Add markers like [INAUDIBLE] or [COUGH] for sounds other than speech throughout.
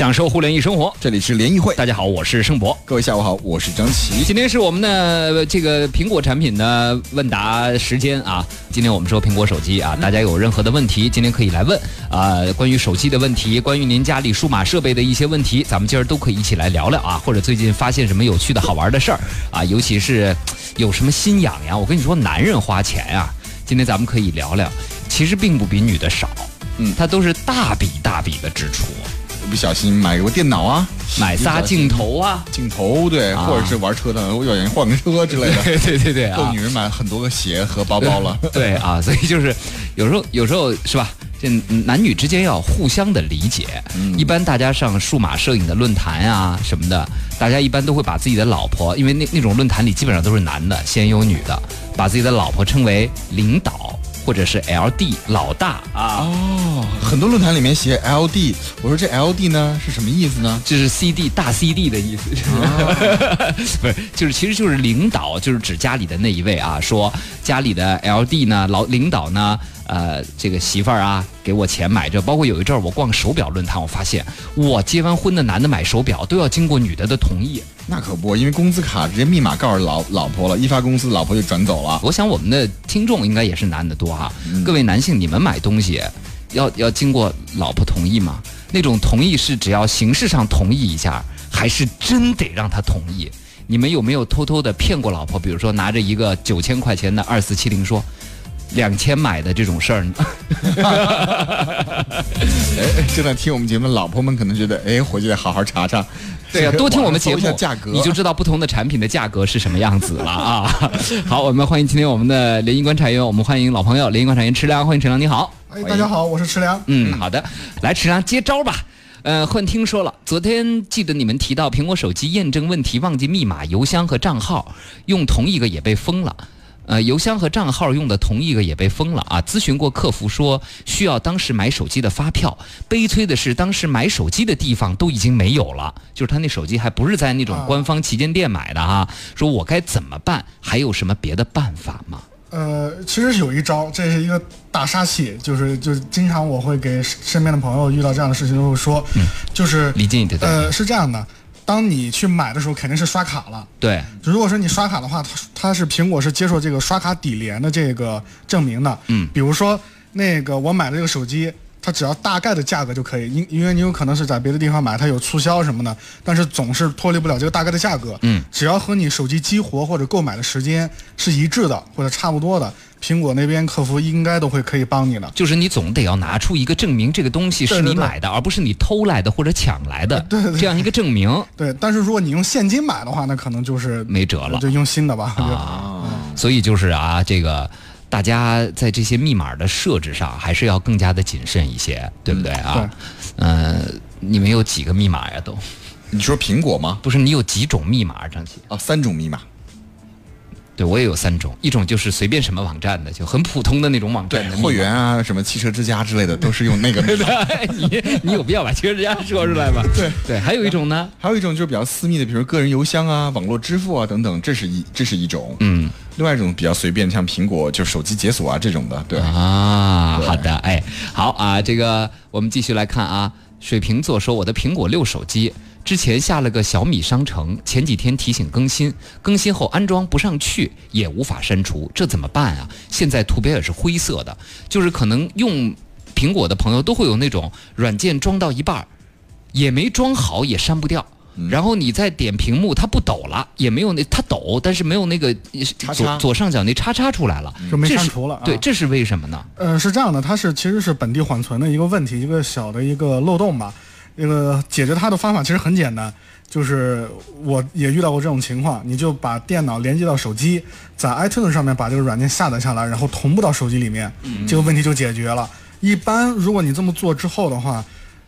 享受互联易生活。这里是联谊会，大家好，我是盛博。各位下午好，我是张琪。今天是我们的这个苹果产品的问答时间啊。今天我们说苹果手机啊，大家有任何的问题，今天可以来问啊。关于手机的问题，关于您家里数码设备的一些问题，咱们今儿都可以一起来聊聊啊。或者最近发现什么有趣的好玩的事儿啊，尤其是有什么心痒痒，我跟你说，男人花钱呀，今天咱们可以聊聊，其实并不比女的少，嗯，它都是大笔大笔的支出。不小心买个电脑啊，买仨镜头啊，镜头对，或者是玩车的，我有人换个车之类的，对对对对，够女人买很多个鞋和包包了。[LAUGHS] 对啊，所以就是有时候有时候是吧？这男女之间要互相的理解。一般大家上数码摄影的论坛啊什么的，大家一般都会把自己的老婆，因为那那种论坛里基本上都是男的，先有女的，把自己的老婆称为领导。或者是 L D 老大啊哦，很多论坛里面写 L D，我说这 L D 呢是什么意思呢？就是 C D 大 C D 的意思，[LAUGHS] 不是，就是其实就是领导，就是指家里的那一位啊。说家里的 L D 呢，老领导呢，呃，这个媳妇儿啊，给我钱买这，包括有一阵儿我逛手表论坛，我发现我结完婚的男的买手表都要经过女的的同意。那可不，因为工资卡直接密码告诉老老婆了，一发工资老婆就转走了。我想我们的听众应该也是男的多哈，各位男性，你们买东西要要经过老婆同意吗？那种同意是只要形式上同意一下，还是真得让他同意？你们有没有偷偷的骗过老婆？比如说拿着一个九千块钱的二四七零说。两千买的这种事儿呢？哎，正在听我们节目的老婆们可能觉得，哎，回去得好好查查。对呀，[LAUGHS] 多听我们节目，价格你就知道不同的产品的价格是什么样子了啊！好，我们欢迎今天我们的联谊观察员，我们欢迎老朋友联谊观察员池良，欢迎池良，你好。哎，大家好，我是池良。嗯，好的，来池良接招吧。呃，幻听说了，昨天记得你们提到苹果手机验证问题，忘记密码、邮箱和账号，用同一个也被封了。呃，邮箱和账号用的同一个也被封了啊！咨询过客服说需要当时买手机的发票。悲催的是，当时买手机的地方都已经没有了，就是他那手机还不是在那种官方旗舰店买的哈。说我该怎么办？还有什么别的办法吗？呃，其实有一招，这是一个大杀器，就是就是经常我会给身边的朋友遇到这样的事情就会说，就是离近一点。呃，是这样的。当你去买的时候，肯定是刷卡了。对，如果说你刷卡的话，它它是苹果是接受这个刷卡抵联的这个证明的。嗯，比如说那个我买了这个手机，它只要大概的价格就可以，因因为你有可能是在别的地方买，它有促销什么的，但是总是脱离不了这个大概的价格。嗯，只要和你手机激活或者购买的时间是一致的或者差不多的。苹果那边客服应该都会可以帮你的，就是你总得要拿出一个证明，这个东西是你买的，而不是你偷来的或者抢来的，对这样一个证明。对，但是如果你用现金买的话，那可能就是没辙了，就用新的吧。啊，所以就是啊，这个大家在这些密码的设置上还是要更加的谨慎一些，对不对啊？嗯，你们有几个密码呀？都？你说苹果吗？不是，你有几种密码？张琪啊，三种密码。对，我也有三种，一种就是随便什么网站的，就很普通的那种网站，会员啊，什么汽车之家之类的，都是用那个。对 [LAUGHS] 你你有必要把汽车之家说出来吗？对对，还有一种呢，还有一种就是比较私密的，比如个人邮箱啊、网络支付啊等等，这是一这是一种。嗯，另外一种比较随便，像苹果就手机解锁啊这种的。对啊，好的，哎，好啊，这个我们继续来看啊，水瓶座说我的苹果六手机。之前下了个小米商城，前几天提醒更新，更新后安装不上去，也无法删除，这怎么办啊？现在图标也是灰色的，就是可能用苹果的朋友都会有那种软件装到一半儿，也没装好，也删不掉。然后你再点屏幕，它不抖了，也没有那它抖，但是没有那个左左上角那叉叉出来了，就没删除了。对，这是为什么呢？呃，是这样的，它是其实是本地缓存的一个问题，一个小的一个漏洞吧。那个解决它的方法其实很简单，就是我也遇到过这种情况，你就把电脑连接到手机，在 iTunes 上面把这个软件下载下来，然后同步到手机里面，这个问题就解决了。一般如果你这么做之后的话，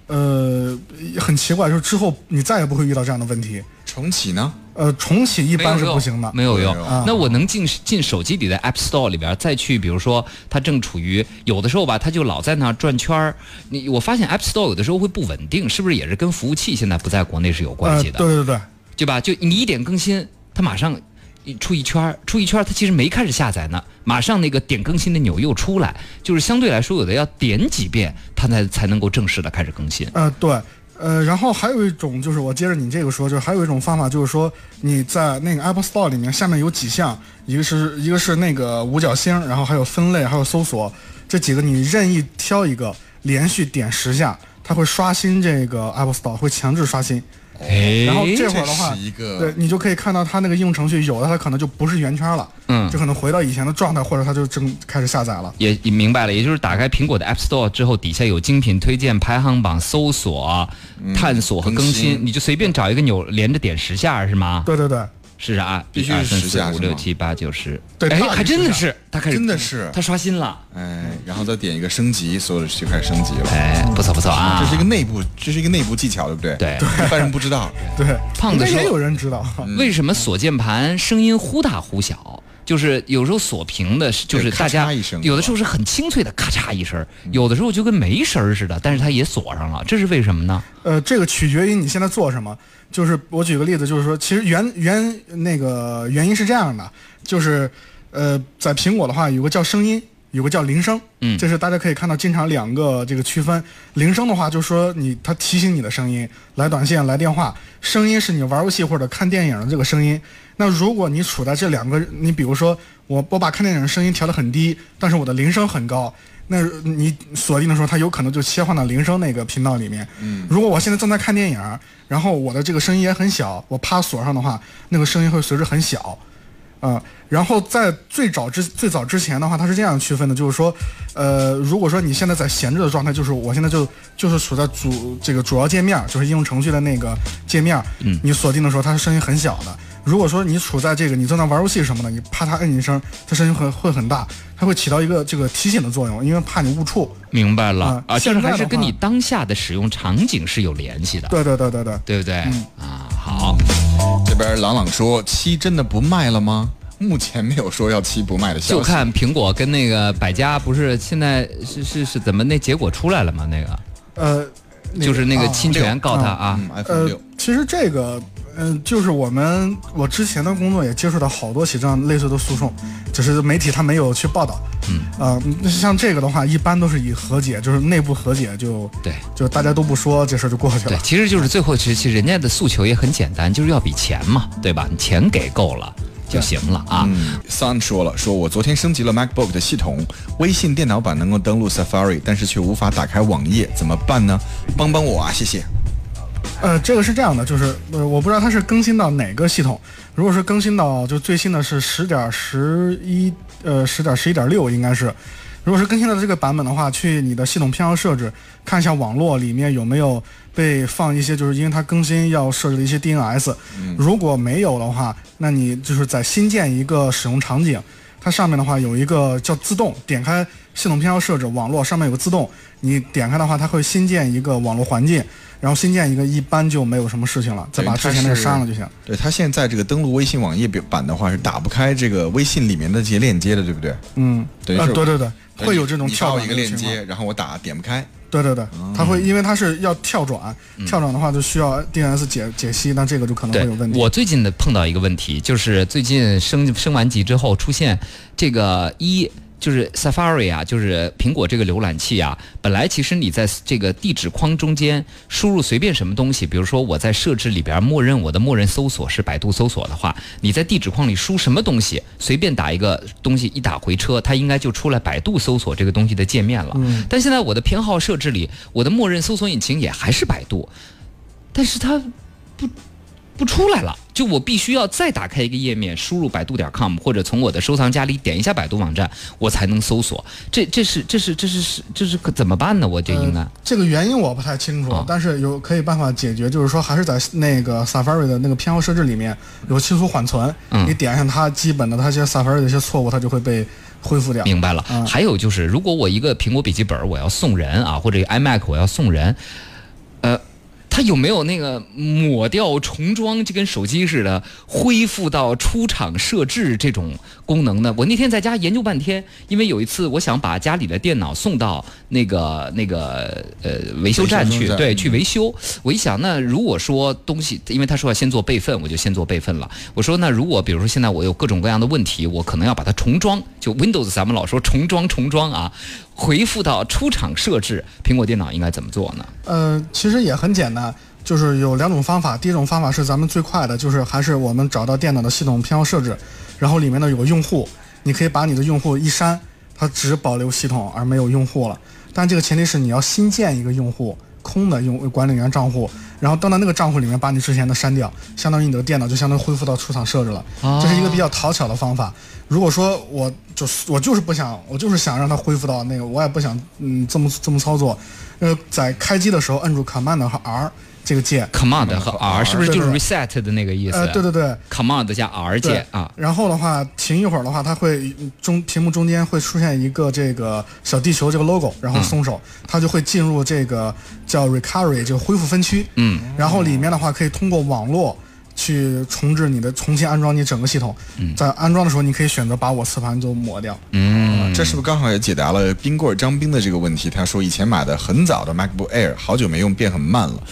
呃，很奇怪，就是之后你再也不会遇到这样的问题。重启呢？呃，重启一般是不行的，没有用。那我能进进手机里的 App Store 里边再去，比如说它正处于有的时候吧，它就老在那转圈儿。你我发现 App Store 有的时候会不稳定，是不是也是跟服务器现在不在国内是有关系的？对对对，对吧？就你一点更新，它马上一出一圈儿，出一圈儿，它其实没开始下载呢，马上那个点更新的钮又出来，就是相对来说有的要点几遍，它才才能够正式的开始更新。呃，对。呃，然后还有一种就是我接着你这个说，就是还有一种方法，就是说你在那个 Apple Store 里面下面有几项，一个是一个是那个五角星，然后还有分类，还有搜索，这几个你任意挑一个，连续点十下，它会刷新这个 Apple Store，会强制刷新。哎，然后这会儿的话对你就可以看到它那个应用程序有的它可能就不是圆圈了，嗯就可能回到以前的状态，或者它就正开始下载了。也也明白了，也就是打开苹果的 App Store 之后，底下有精品推荐排行榜、搜索、探索和更更，新你就随便找一个钮，连着点十下是吗？对对对，是啥？必须是一二三10下五六七八九十。哎，对哎还真的是，他开始真的是他刷新了。哎，然后再点一个升级，所有的就开始升级了。哎，不错不错啊！这是一个内部，这是一个内部技巧，对不对？对一般人不知道。对，胖子也有人知道。为什么锁键盘声音忽大忽小？就是有时候锁屏的，就是大家有的时候是很清脆的咔嚓一声，有的时候就跟没声儿似的，但是它也锁上了，这是为什么呢？呃，这个取决于你现在做什么。就是我举个例子，就是说，其实原原那个原因是这样的，就是呃，在苹果的话有个叫声音，有个叫铃声，嗯这是大家可以看到经常两个这个区分。铃声的话，就是说你它提醒你的声音，来短信、来电话；声音是你玩游戏或者看电影的这个声音。那如果你处在这两个，你比如说我我把看电影的声音调得很低，但是我的铃声很高。那你锁定的时候，它有可能就切换到铃声那个频道里面。嗯，如果我现在正在看电影，然后我的这个声音也很小，我趴锁上的话，那个声音会随之很小。啊、然后在最早之最早之前的话，它是这样区分的，就是说，呃，如果说你现在在闲置的状态，就是我现在就就是处在主这个主要界面，就是应用程序的那个界面，嗯，你锁定的时候，它是声音很小的。如果说你处在这个你正在玩游戏什么的，你啪嗒摁一声，它声音很会很大，它会起到一个这个提醒的作用，因为怕你误触。明白了啊啊，就是还是跟你当下的使用场景是有联系的，对对对对对。对不对？啊，好，这 [LAUGHS] 边朗朗说七真的不卖了吗？目前没有说要七不卖的消息。就看苹果跟那个百家不是现在是是是怎么那结果出来了吗？那个呃，那就是那个啊侵权告他啊，嗯，iPhone 呃六，，其实这个，嗯、就是我们我之前的工作也接触到好多起这样类似的诉讼，只是媒体他没有去报道。嗯，呃，像这个的话，一般都是以和解，就是内部和解就，对就大家都不说，这事儿就过去了对了，。其实就是最后其实其实人家的诉求也很简单，就是要比钱嘛，对吧？你钱给够了就行了啊。嗯，Sun 说了，说我昨天升级了 MacBook 的系统，微信电脑版能够登录 Safari，但是却无法打开网页，怎么办呢？帮帮我啊，谢谢。呃，这个是这样的，就是呃，我不知道它是更新到哪个系统。如果是更新到就最新的是十点十一，呃，十点十一点六应该是。如果是更新到这个版本的话，去你的系统偏好设置看一下网络里面有没有被放一些，就是因为它更新要设置的一些 DNS。如果没有的话，那你就是在新建一个使用场景，它上面的话有一个叫自动，点开系统偏好设置，网络上面有个自动，你点开的话，它会新建一个网络环境，然后新建一个，一般就没有什么事情了，再把之前那个删了就行。对他现在这个登录微信网页版的话是打不开这个微信里面的这些链接的，对不对？嗯，呃，等于是对对对，会有这种你发我一个。链接，然后我打点不开。对对对，它会因为它是要跳转，跳转的话就需要 DNS 解解析，那这个就可能会有问，题。我最近的碰到一个问题，就是最近升升完级之后出现这个一。就是 Safari 啊，就是苹果这个浏览器啊，本来其实你在这个地址框中间输入随便什么东西，比如说我在设置里边默认我的默认搜索是百度搜索的话，你在地址框里输什么东西，随便打一个东西，一打回车，它应该就出来百度搜索这个东西的界面了。但现在我的偏好设置里，我的默认搜索引擎也还是百度，但是它不不出来了，就我必须要再打开一个页面，输入百度点 com 或者从我的收藏夹里点一下百度网站，我才能搜索。这这是这是这是是这是可怎么办呢？我这应该、呃这个原因我不太清楚，啊但是有可以办法解决，就是说还是在那个 Safari 的那个偏好设置里面有清除缓存，嗯你点上它基本的它一些 Safari 的一些错误，它就会被恢复掉。明白了。嗯还有就是，如果我一个苹果笔记本我要送人啊，或者 iMac 我要送人，呃。它有没有那个抹掉重装，就跟手机似的，恢复到出厂设置这种功能呢？我那天在家研究半天，因为有一次我想把家里的电脑送到那个那个呃维修站去，对，去维修。我一想，那如果说东西，因为他说要先做备份，我就先做备份了。我说，那如果比如说现在我有各种各样的问题，我可能要把它重装，就 Windows 咱们老说重装重装啊，回复到出厂设置，苹果电脑应该怎么做呢？呃，其实也很简单，就是有两种方法。第一种方法是咱们最快的，就是还是我们找到电脑的系统偏好设置，然后里面呢有个用户，你可以把你的用户一删，它只保留系统而没有用户了。但这个前提是你要新建一个用户。空的用管理员账户，然后登到那个账户里面，把你之前的删掉，相当于你的电脑就相当于恢复到出厂设置了。这是一个比较讨巧的方法。如果说我就是我就是不想，我就是想让它恢复到那个，我也不想嗯这么这么操作。呃，在开机的时候摁住 Command 和 R。这个键，command 和 R 是不是就是 reset 的那个意思？呃，对对对，command 加 R 键啊。然后的话，停一会儿的话，它会中屏幕中间会出现一个这个小地球这个 logo，然后松手，它就会进入这个叫 recovery 这个恢复分区。嗯。然后里面的话可以通过网络去重置你的，重新安装你整个系统。嗯。在安装的时候，你可以选择把我磁盘都抹掉。嗯。这是不是刚好也解答了冰棍张冰的这个问题？他说以前买的很早的 MacBook Air，好久没用，变很慢了。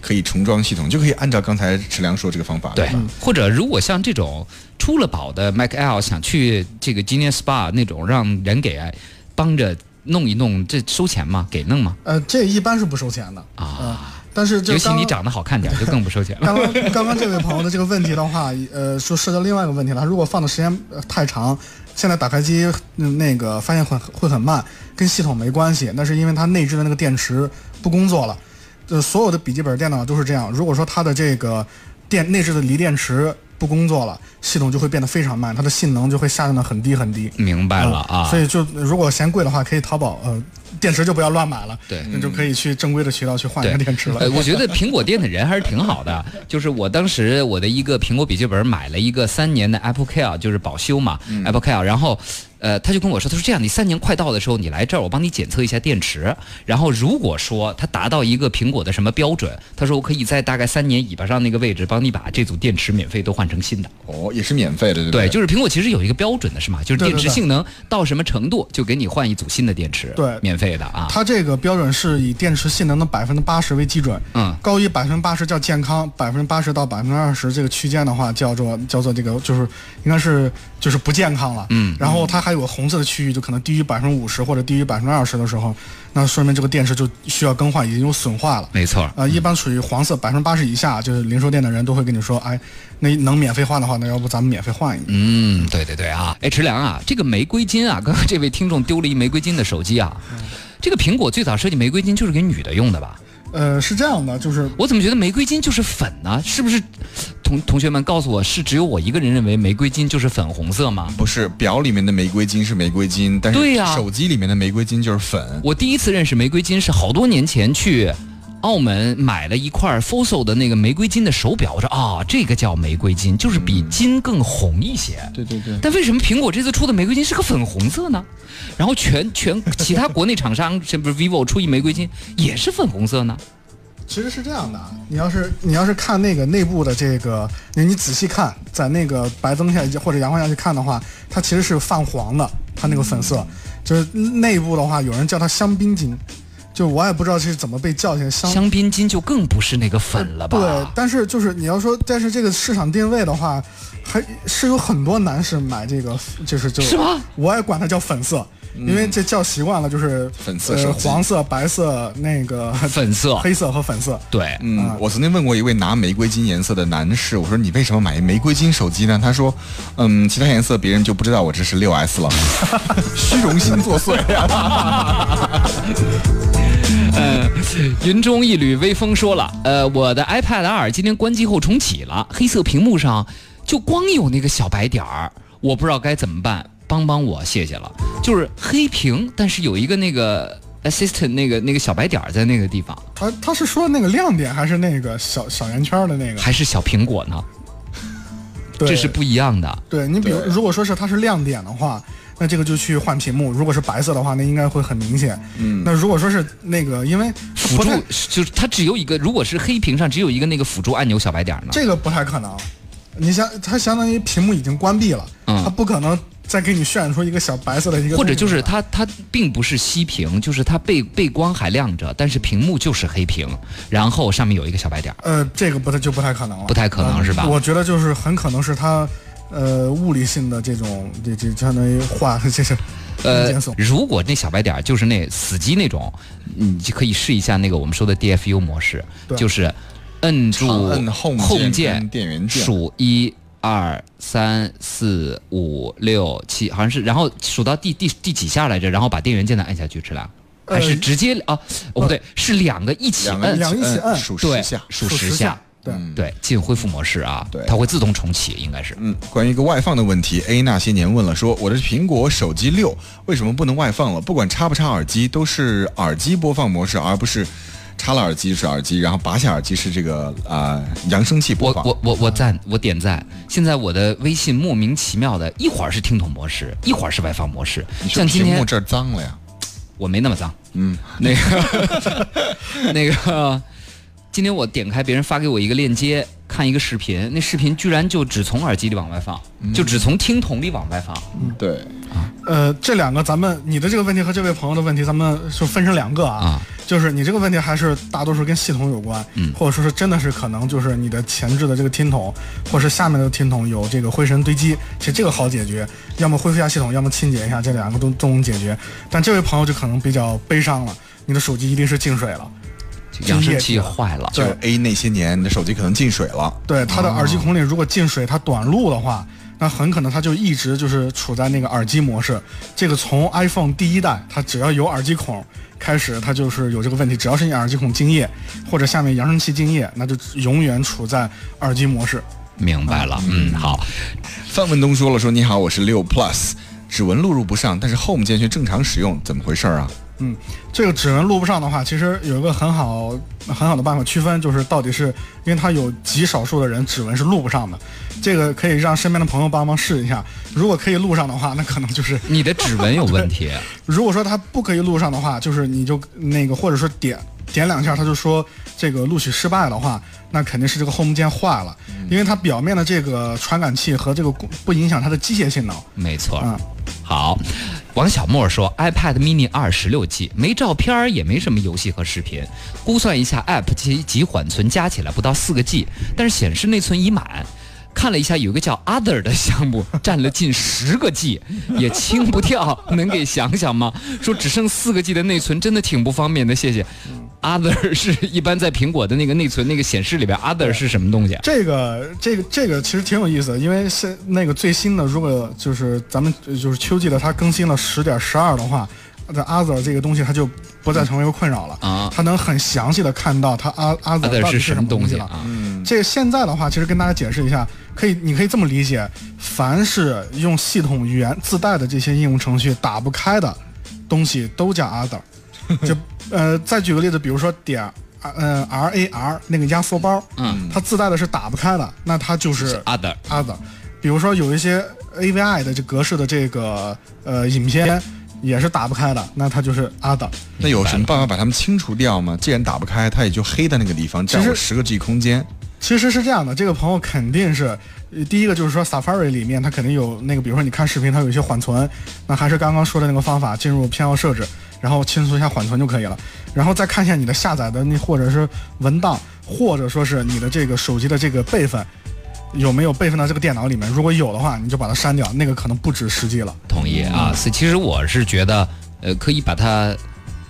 可以重装系统，就可以按照刚才池良说这个方法。对，或者如果像这种出了保的 Mac Air，想去这个 Genius Spa 那种，让人给帮着弄一弄，这收钱吗？给弄吗？呃，这一般是不收钱的啊。但是尤其你长得好看点，就更不收钱了。刚 [LAUGHS] 刚刚刚这位朋友的这个问题的话，呃，说涉及到另外一个问题了。如果放的时间太长，现在打开机那个发现会会很慢，跟系统没关系，那是因为它内置的那个电池不工作了。呃，所有的笔记本电脑都是这样。如果说它的这个电内置的锂电池不工作了，系统就会变得非常慢，它的性能就会下降的很低很低。明白了啊。所以就如果嫌贵的话，可以淘宝呃。电池就不要乱买了，对，那就可以去正规的渠道去换一个电池了。我觉得苹果店的人还是挺好的，就是我当时我的一个苹果笔记本买了一个三年的 Apple Care，就是保修嘛，Apple Care，然后。呃，他就跟我说，他说这样，你三年快到的时候，你来这儿，我帮你检测一下电池。然后如果说它达到一个苹果的什么标准，他说我可以在大概三年尾巴上那个位置帮你把这组电池免费都换成新的。哦，也是免费的，对对？就是苹果其实有一个标准的是吗？就是电池性能到什么程度就给你换一组新的电池，对，免费的啊。它这个标准是以电池性能的百分之八十为基准，嗯，高于百分之八十叫健康，百分之八十到百分之二十这个区间的话叫做叫做这个就是应该是就是不健康了，嗯。然后它还有个红色的区域。就可能低于百分之五十或者低于百分之二十的时候，那说明这个电池就需要更换，已经有损坏了。没错，啊，一般属于黄色百分之八十以下，就是零售店的人都会跟你说，哎，那能免费换的话，那要不咱们免费换一个？嗯，对对对啊，哎，池良啊，这个玫瑰金啊，刚刚这位听众丢了一玫瑰金的手机啊，这个苹果最早设计玫瑰金就是给女的用的吧？呃，是这样的，就是我怎么觉得玫瑰金就是粉呢？是不是？同同学们告诉我是只有我一个人认为玫瑰金就是粉红色吗？不是，表里面的玫瑰金是玫瑰金，但是对呀，手机里面的玫瑰金就是粉。我第一次认识玫瑰金是好多年前去澳门买了一块 Fossil 的那个玫瑰金的手表，我说啊，这个叫玫瑰金，就是比金更红一些。对对对。但为什么苹果这次出的玫瑰金是个粉红色呢？然后全全其他国内厂商，是不是 vivo 出一玫瑰金也是粉红色呢？其实是这样的，你要是你要是看那个内部的这个，你你仔细看，在那个白灯下或者阳光下去看的话，它其实是泛黄的，它那个粉色，就是内部的话，有人叫它香槟金，就我也不知道是怎么被叫起来香香槟金就更不是那个粉了吧？对，但是就是你要说，但是这个市场定位的话，还是有很多男士买这个，就是就，是吗？我也管它叫粉色。因为这叫习惯了，就是粉色、黄色、白色、那个粉色、[LAUGHS] 黑色和粉色。对，嗯，我曾经问过一位拿玫瑰金颜色的男士，我说你为什么买玫瑰金手机呢？他说，嗯，其他颜色别人就不知道我这是六 S 了，虚荣心作祟。[LAUGHS] [LAUGHS] 呃，云中一缕微风说了，呃，我的 iPad 二今天关机后重启了，黑色屏幕上就光有那个小白点儿，我不知道该怎么办。帮帮我，谢谢了。就是黑屏，但是有一个那个 assistant 那个那个小白点儿在那个地方。他他是说那个亮点，还是那个小小圆圈的那个？还是小苹果呢？这是不一样的。对你比如，如果说是它是亮点的话，那这个就去换屏幕。如果是白色的话，那应该会很明显。嗯。那如果说是那个，因为辅助就是它只有一个，如果是黑屏上只有一个那个辅助按钮小白点呢？这个不太可能。你相它相当于屏幕已经关闭了，它不可能。再给你渲染出一个小白色的一个，或者就是它它并不是熄屏，就是它背背光还亮着，但是屏幕就是黑屏，然后上面有一个小白点。呃，这个不太就不太可能了，不太可能是吧？我觉得就是很可能是它呃物理性的这种这这相当于画这是呃如果那小白点儿就是那死机那种，你就可以试一下那个我们说的 DFU 模式，就是摁住长摁 Home 键键跟电源键数一二三四五六七，好像是，然后数到第第第几下来着，然后把电源键再按下去，是吧？呃还是直接啊？哦不对，是两个一起摁，两个一起摁对数十下。数数十十下，对。对，进恢复模式啊，对它会自动重启，应该是。嗯，关于一个外放的问题，A 那些年问了说，我的苹果手机六为什么不能外放了？不管插不插耳机，都是耳机播放模式，而不是插了耳机是耳机，然后拔下耳机是这个啊、扬声器播放。我我我我赞，我点赞。现在我的微信莫名其妙的，一会儿是听筒模式，一会儿是外放模式。你像今天屏幕这儿脏了呀？我没那么脏，嗯，那个 [LAUGHS] 那个，今天我点开别人发给我一个链接，看一个视频，那视频居然就只从耳机里往外放，就只从听筒里往外放。对，呃，这两个咱们你的这个问题和这位朋友的问题，咱们就分成两个啊。啊就是你这个问题还是大多数跟系统有关，嗯或者说是真的是可能就是你的前置的这个听筒，或是下面的听筒有这个灰尘堆积，其实这个好解决，要么恢复一下系统，要么清洁一下，这两个都都能解决。但这位朋友就可能比较悲伤了，你的手机一定是进水了，扬声器坏了，就 A 那些年你的手机可能进水了。对，它的耳机孔里如果进水，它短路的话，那很可能它就一直就是处在那个耳机模式。这个从 iPhone 第一代，它只要有耳机孔开始，它就是有这个问题。只要是你耳机孔进液或者下面扬声器进液，那就永远处在耳机模式。明白了。嗯，好，范文东说了说你好，我是六 Plus，指纹录入不上，但是 Home 键却正常使用，怎么回事儿啊？嗯，这个指纹录不上的话，其实有一个很好很好的办法区分，就是到底是因为它有极少数的人指纹是录不上的，这个可以让身边的朋友帮忙试一下。如果可以录上的话，那可能就是 [LAUGHS] 你的指纹有问题。如果说它不可以录上的话，就是你就那个或者说点点两下，它就说这个录取失败的话，那肯定是这个 Home 键坏了，因为它表面的这个传感器和这个不影响它的机械性能。没错。啊好，王小莫说，iPad mini 二十六 G 没照片，也没什么游戏和视频，估算一下 App 及及缓存加起来不到四个 G，但是显示内存已满。看了一下，有个叫 Other 的项目，[LAUGHS] 占了近十个 G，也清不掉，[LAUGHS] 能给想想吗？说只剩四个 G 的内存，真的挺不方便的，谢谢。Other 是一般在苹果的那个内存那个显示里边，Other 是什么东西？这个这个这个其实挺有意思的，因为是那个最新的，如果就是咱们就是秋季的它更新了十点十二的话，在 Other 这个东西它就不再成为一个困扰了啊它能很详细的看到它 Other 到 Other 底是什么东西了。啊？这个现在的话，其实跟大家解释一下，可以，你可以这么理解：凡是用系统语言自带的这些应用程序打不开的东西，都叫 other。[LAUGHS] 就呃，再举个例子，比如说点呃 R A R 那个压缩包，嗯，它自带的是打不开的，那它就是嗯 Other other。比如说有一些 AVI 的这格式的这个呃影片也是打不开的，那它就是 other。那有什么办法把它们清除掉吗？既然打不开，它也就黑的那个地方，占其实我十个 G 空间。其实是这样的，这个朋友肯定是，呃第一个就是说 Safari 里面它肯定有那个，比如说你看视频，它有一些缓存，那还是刚刚说的那个方法，进入偏好设置，然后清除一下缓存就可以了，然后再看一下你的下载的那或者是文档，或者说是你的这个手机的这个备份。有没有备份到这个电脑里面？如果有的话，你就把它删掉，那个可能不止十 G 了。同意啊，所以其实我是觉得，呃，可以把它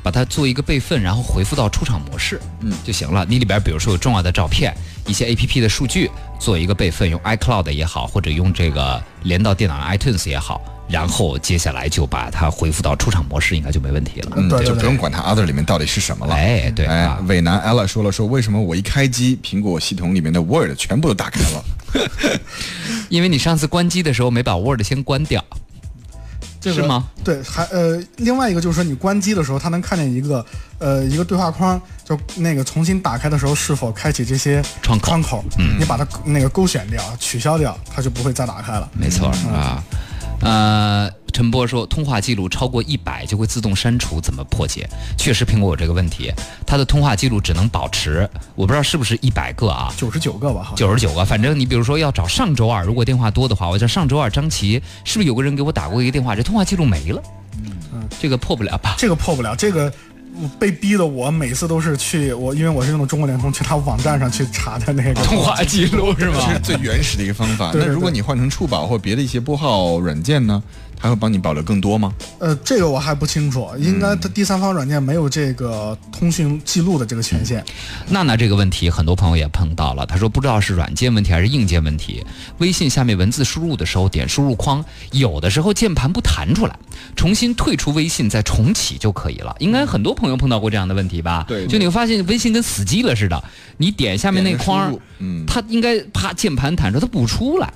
把它做一个备份，然后回复到出厂模式，嗯就行了。你里边比如说有重要的照片、一些 A P P 的数据，做一个备份，用 iCloud 也好，或者用这个连到电脑上 iTunes 也好，然后接下来就把它恢复到出厂模式，应该就没问题了。嗯，就不用管它 other 里面到底是什么了。哎，对哎啊，，伟南 ella 说了说，为什么我一开机，苹果系统里面的 Word 全部都打开了？[LAUGHS] 因为你上次关机的时候没把 Word 先关掉，这个是吗？对，还呃，另外一个就是说，你关机的时候，它能看见一个呃一个对话框，就那个重新打开的时候是否开启这些窗口窗口，嗯你把它那个勾选掉、取消掉，它就不会再打开了。没错啊。呃，陈波说通话记录超过一百就会自动删除，怎么破解？确实，苹果有这个问题，它的通话记录只能保持，我不知道是不是一百个啊，九十九个吧。九十九个。反正你比如说要找上周二，如果电话多的话，我叫上周二张琪，是不是有个人给我打过一个电话，这通话记录没了？嗯，这个破不了吧？这个破不了，这个被逼的我每次都是去我，因为我是用的中国联通，去他网站上去查的那个通话记录是这吗是？最原始的一个方法。对对那如果你换成触宝或别的一些拨号软件呢，它会帮你保留更多吗？呃，这个我还不清楚，应该它第三方软件没有这个通讯记录的这个权限。娜娜这个问题，很多朋友也碰到了。他说不知道是软件问题还是硬件问题。微信下面文字输入的时候点输入框，有的时候键盘不弹出来，重新退出微信再重启就可以了。应该很多朋友碰到过这样的问题吧？对就你会发现微信跟死机了似的，你点下面那框嗯，它应该啪键盘弹出，它不出来。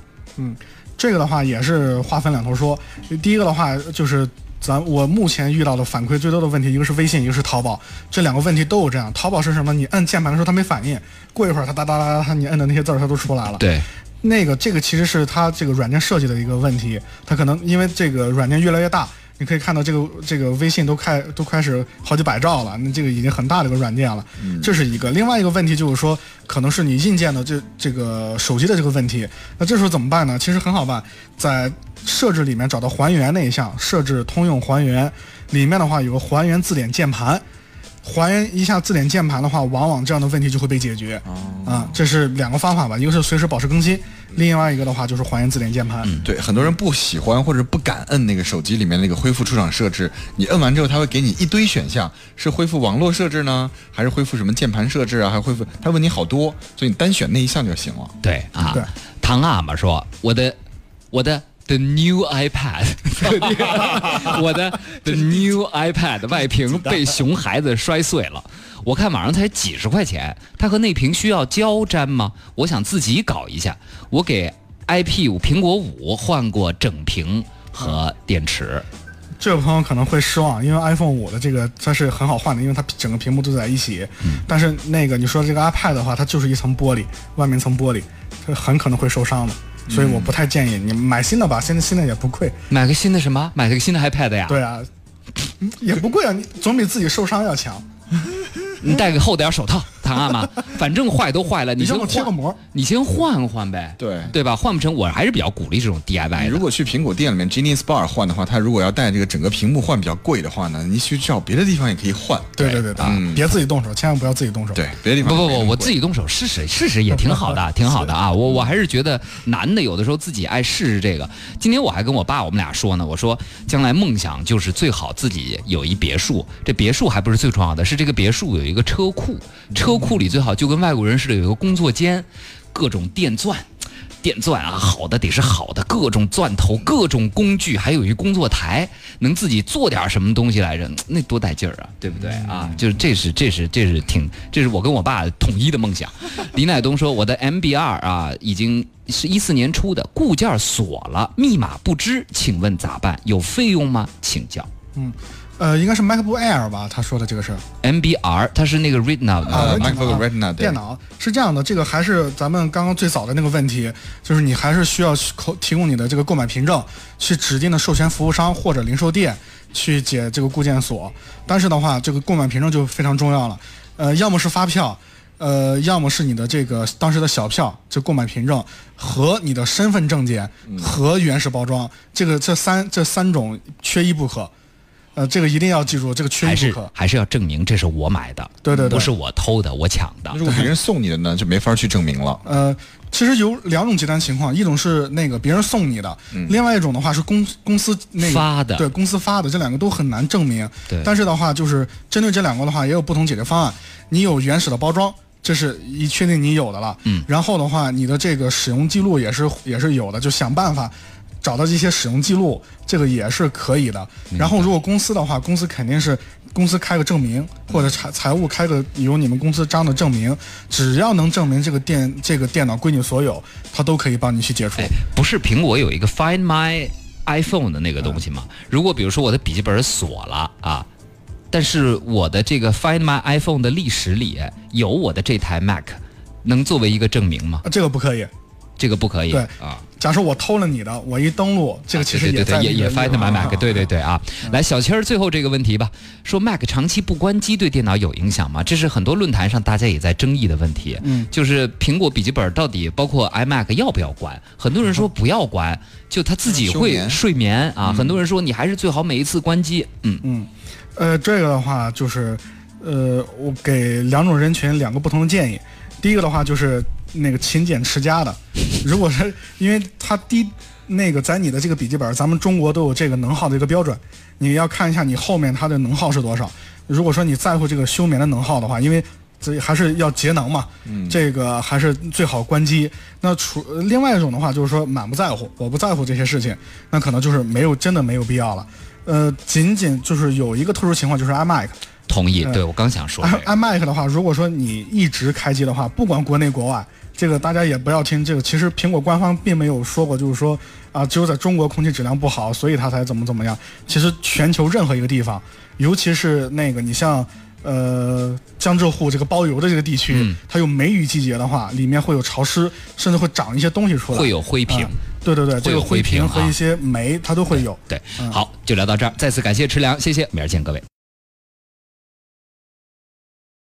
这个的话也是话分两头说。第一个的话就是咱我目前遇到的反馈最多的问题，一个是微信，一个是淘宝，这两个问题都有这样。淘宝是什么？你摁键盘的时候它没反应，过一会儿它哒哒哒哒，你摁的那些字儿它都出来了。对，那个这个其实是它这个软件设计的一个问题，它可能因为这个软件越来越大，你可以看到这个这个微信都开都开始好几百兆了，那这个已经很大的一个软件了，这是一个。另外一个问题就是说，可能是你硬件的这这个手机的这个问题，那这时候怎么办呢？其实很好办，在设置里面找到还原那一项，设置通用还原，里面的话有个还原字典键盘。还原一下字典键盘的话，往往这样的问题就会被解决。啊，这是两个方法吧，一个是随时保持更新，另外一个的话就是还原字典键盘。对，很多人不喜欢或者不敢摁那个手机里面那个恢复出厂设置，你摁完之后，它会给你一堆选项，是恢复网络设置呢，还是恢复什么键盘设置啊，还恢复，它问你好多，所以你单选那一项就行了。对啊对，唐阿玛说我的我的 the new iPad，[LAUGHS] 我的 [LAUGHS] the new iPad 外屏被熊孩子摔碎了。我看网上才几十块钱，它和内屏需要胶粘吗？我想自己搞一下。我给 IP 五苹果五换过整屏和电池。这位朋友可能会失望，因为 iPhone 五的这个它是很好换的，因为它整个屏幕都在一起。但是那个你说这个 iPad 的话，它就是一层玻璃，外面一层玻璃，它很可能会受伤的。所以我不太建议你买新的吧，现在新的也不贵。买个新的什么？买个新的 iPad 呀？对啊，嗯也不贵啊，你总比自己受伤要强。[LAUGHS] 你戴个厚点手套，唐阿玛，[LAUGHS] 反正坏都坏了，你先我贴个换，膜，你先换换呗。对对吧？换不成，我还是比较鼓励这种 DIY。你如果去苹果店里面 Genius Bar 换的话，它如果要带这个整个屏幕换比较贵的话呢，你去找别的地方也可以换。对对对对，嗯别自己动手，千万不要自己动手。对，别的地方不不不，我自己动手试试试试也挺好的，[LAUGHS] 挺好的啊！我我还是觉得男的有的时候自己爱试试这个。今天我还跟我爸我们俩说呢，我说将来梦想就是最好自己有一别墅，这别墅还不是最重要的，是这个别墅有一个车库，车库里最好就跟外国人似的有一个工作间，各种电钻。电钻啊，好的得是好的，各种钻头、各种工具，还有一工作台，能自己做点什么东西来着，那多带劲儿啊，对不对啊？就是这是这是这是挺，这是我跟我爸统一的梦想。[LAUGHS] 李乃东说，我的 MBR 啊，已经是一四年出的，固件锁了，密码不知，请问咋办？有费用吗？请教。呃，应该是 MacBook Air 吧？他说的这个是 MBR 它是那个 Retina 的、呃啊 MacBook Retina 对电脑是这样的，这个还是咱们刚刚最早的那个问题，就是你还是需要去口提供你的这个购买凭证，去指定的授权服务商或者零售店去解这个固件锁。但是的话，这个购买凭证就非常重要了，呃，要么是发票。呃，要么是你的这个当时的小票，就购买凭证和你的身份证件和原始包装，这个这三这三种缺一不可。呃，这个一定要记住，这个缺还是一不可。还是要证明这是我买的，对对对不是我偷的，我抢的。如果别人送你的呢，就没法去证明了。呃，其实有两种极端情况，一种是那个别人送你的，另外一种的话是公公司那个发的对公司发的，这两个都很难证明。对但是的话，就是针对这两个的话，也有不同解决方案。你有原始的包装。这是一确定你有的了，嗯，然后的话，你的这个使用记录也是也是有的，就想办法找到这些使用记录，这个也是可以的。然后如果公司的话，公司肯定是公司开个证明，或者财财务开个有你们公司章的证明，只要能证明这个电这个电脑归你所有，他都可以帮你去解除。哎，不是苹果有一个 Find My iPhone 的那个东西吗？如果比如说我的笔记本锁了啊，但是我的这个 Find My iPhone 的历史里有我的这台 Mac，能作为一个证明吗？啊这个不可以，这个不可以对啊。假设我偷了你的，我一登录，这个其实啊对对对也也 find my Mac，对对对啊。嗯来，小千儿最后这个问题吧，说 Mac 长期不关机对电脑有影响吗？这是很多论坛上大家也在争议的问题。嗯，就是苹果笔记本到底包括 iMac 要不要关？很多人说不要关，就它自己会睡眠啊。很多人说你还是最好每一次关机。嗯嗯，呃，这个的话就是，呃，我给两种人群两个不同的建议。第一个的话就是那个勤俭持家的，如果是因为它低那个在你的这个笔记本，咱们中国都有这个能耗的一个标准，你要看一下你后面它的能耗是多少。如果说你在乎这个休眠的能耗的话，因为这还是要节能嘛，嗯这个还是最好关机。那除另外一种的话，就是说满不在乎，我不在乎这些事情，那可能就是没有真的没有必要了。呃，仅仅就是有一个特殊情况，就是 iMac。同意，嗯对我刚想说这个。iMac 的话，如果说你一直开机的话，不管国内国外，这个大家也不要听这个。其实苹果官方并没有说过，就是说啊，只有在中国空气质量不好，所以它才怎么怎么样。其实全球任何一个地方，尤其是那个你像呃江浙沪这个包邮的这个地区，嗯它有梅雨季节的话，里面会有潮湿，甚至会长一些东西出来，会有灰屏啊。对对对，这个灰屏和一些霉它都会有。对，嗯好，就聊到这儿。再次感谢池良，谢谢，明儿见各位。